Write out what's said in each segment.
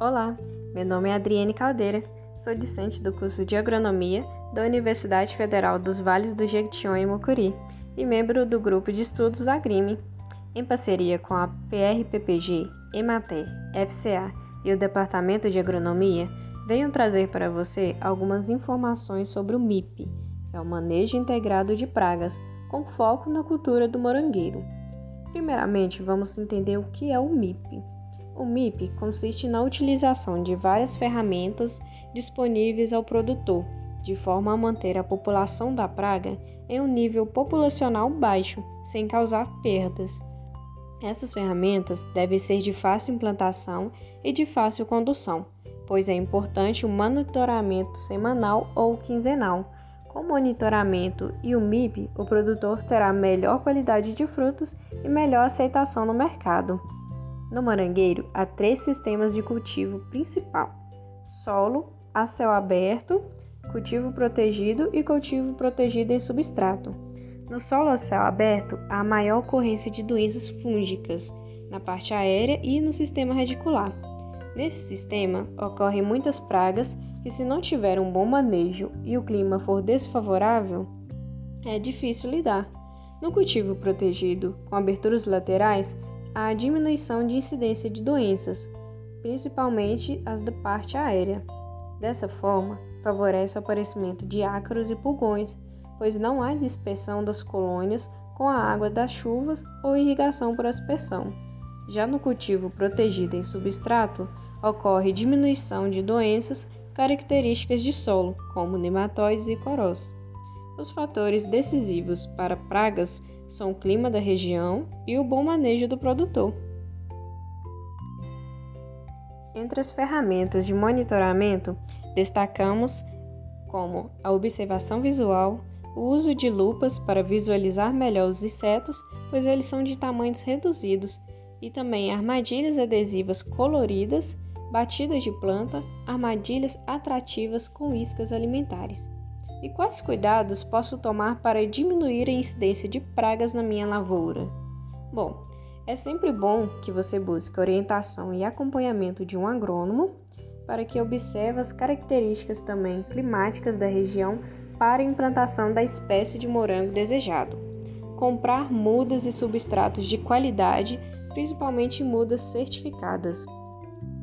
Olá, meu nome é Adriane Caldeira, sou discente do curso de Agronomia da Universidade Federal dos Vales do Jequitinhonha e Mucuri e membro do grupo de estudos Agrime. Em parceria com a PRPPG, Emater, FCA e o Departamento de Agronomia, venho trazer para você algumas informações sobre o MIP, que é o Manejo Integrado de Pragas, com foco na cultura do morangueiro. Primeiramente, vamos entender o que é o MIP. O MIP consiste na utilização de várias ferramentas disponíveis ao produtor, de forma a manter a população da praga em um nível populacional baixo, sem causar perdas. Essas ferramentas devem ser de fácil implantação e de fácil condução, pois é importante o monitoramento semanal ou quinzenal. Com o monitoramento e o MIP, o produtor terá melhor qualidade de frutos e melhor aceitação no mercado. No morangueiro, há três sistemas de cultivo principal: solo, a céu aberto, cultivo protegido e cultivo protegido em substrato. No solo a céu aberto, há maior ocorrência de doenças fúngicas na parte aérea e no sistema radicular. Nesse sistema, ocorrem muitas pragas que, se não tiver um bom manejo e o clima for desfavorável, é difícil lidar. No cultivo protegido, com aberturas laterais, a diminuição de incidência de doenças, principalmente as da parte aérea. Dessa forma, favorece o aparecimento de ácaros e pulgões, pois não há dispersão das colônias com a água das chuvas ou irrigação por aspersão. Já no cultivo protegido em substrato, ocorre diminuição de doenças características de solo, como nematóides e corós. Os fatores decisivos para pragas são o clima da região e o bom manejo do produtor. Entre as ferramentas de monitoramento, destacamos como a observação visual, o uso de lupas para visualizar melhor os insetos, pois eles são de tamanhos reduzidos, e também armadilhas adesivas coloridas, batidas de planta, armadilhas atrativas com iscas alimentares. E quais cuidados posso tomar para diminuir a incidência de pragas na minha lavoura? Bom, é sempre bom que você busque orientação e acompanhamento de um agrônomo para que observe as características também climáticas da região para a implantação da espécie de morango desejado. Comprar mudas e substratos de qualidade, principalmente mudas certificadas.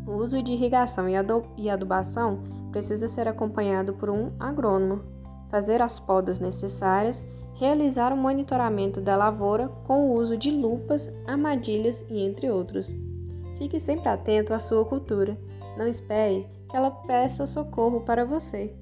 O uso de irrigação e adubação precisa ser acompanhado por um agrônomo fazer as podas necessárias, realizar o monitoramento da lavoura com o uso de lupas, armadilhas e entre outros. Fique sempre atento à sua cultura. Não espere que ela peça socorro para você.